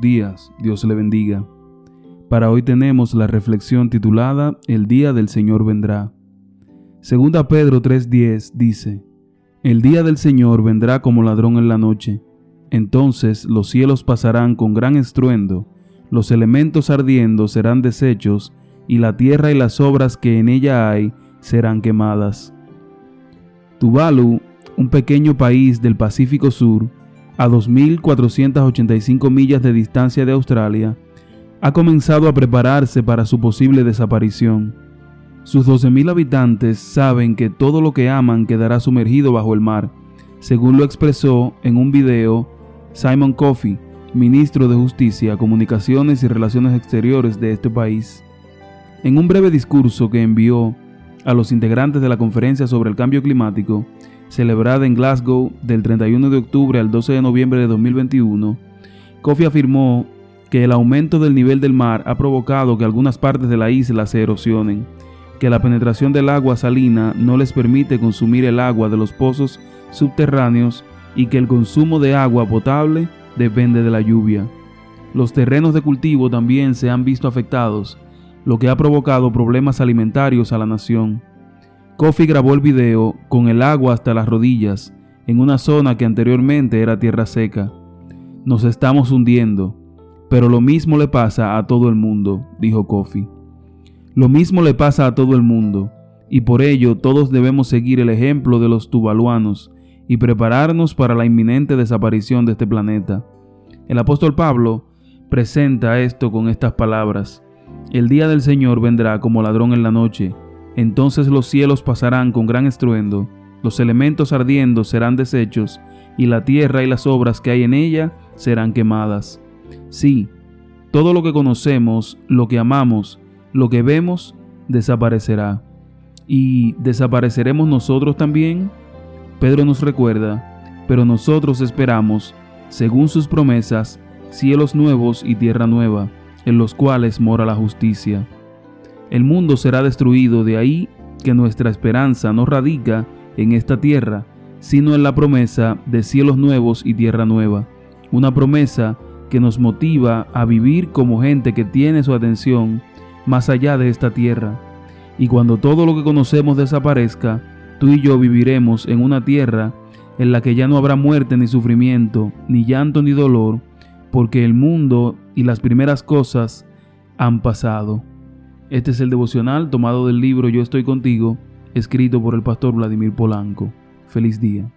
días, Dios le bendiga. Para hoy tenemos la reflexión titulada El día del Señor vendrá. Segunda Pedro 3:10 dice, El día del Señor vendrá como ladrón en la noche. Entonces los cielos pasarán con gran estruendo, los elementos ardiendo serán deshechos, y la tierra y las obras que en ella hay serán quemadas. Tuvalu, un pequeño país del Pacífico Sur, a 2.485 millas de distancia de Australia, ha comenzado a prepararse para su posible desaparición. Sus 12.000 habitantes saben que todo lo que aman quedará sumergido bajo el mar, según lo expresó en un video Simon Coffey, ministro de Justicia, Comunicaciones y Relaciones Exteriores de este país. En un breve discurso que envió a los integrantes de la Conferencia sobre el Cambio Climático, celebrada en Glasgow del 31 de octubre al 12 de noviembre de 2021, Kofi afirmó que el aumento del nivel del mar ha provocado que algunas partes de la isla se erosionen, que la penetración del agua salina no les permite consumir el agua de los pozos subterráneos y que el consumo de agua potable depende de la lluvia. Los terrenos de cultivo también se han visto afectados lo que ha provocado problemas alimentarios a la nación. Kofi grabó el video con el agua hasta las rodillas en una zona que anteriormente era tierra seca. Nos estamos hundiendo, pero lo mismo le pasa a todo el mundo, dijo Kofi. Lo mismo le pasa a todo el mundo, y por ello todos debemos seguir el ejemplo de los tuvaluanos y prepararnos para la inminente desaparición de este planeta. El apóstol Pablo presenta esto con estas palabras. El día del Señor vendrá como ladrón en la noche. Entonces los cielos pasarán con gran estruendo, los elementos ardiendo serán deshechos, y la tierra y las obras que hay en ella serán quemadas. Sí, todo lo que conocemos, lo que amamos, lo que vemos, desaparecerá. ¿Y desapareceremos nosotros también? Pedro nos recuerda, pero nosotros esperamos, según sus promesas, cielos nuevos y tierra nueva en los cuales mora la justicia. El mundo será destruido, de ahí que nuestra esperanza no radica en esta tierra, sino en la promesa de cielos nuevos y tierra nueva, una promesa que nos motiva a vivir como gente que tiene su atención más allá de esta tierra. Y cuando todo lo que conocemos desaparezca, tú y yo viviremos en una tierra en la que ya no habrá muerte ni sufrimiento, ni llanto ni dolor, porque el mundo y las primeras cosas han pasado. Este es el devocional tomado del libro Yo estoy contigo, escrito por el pastor Vladimir Polanco. Feliz día.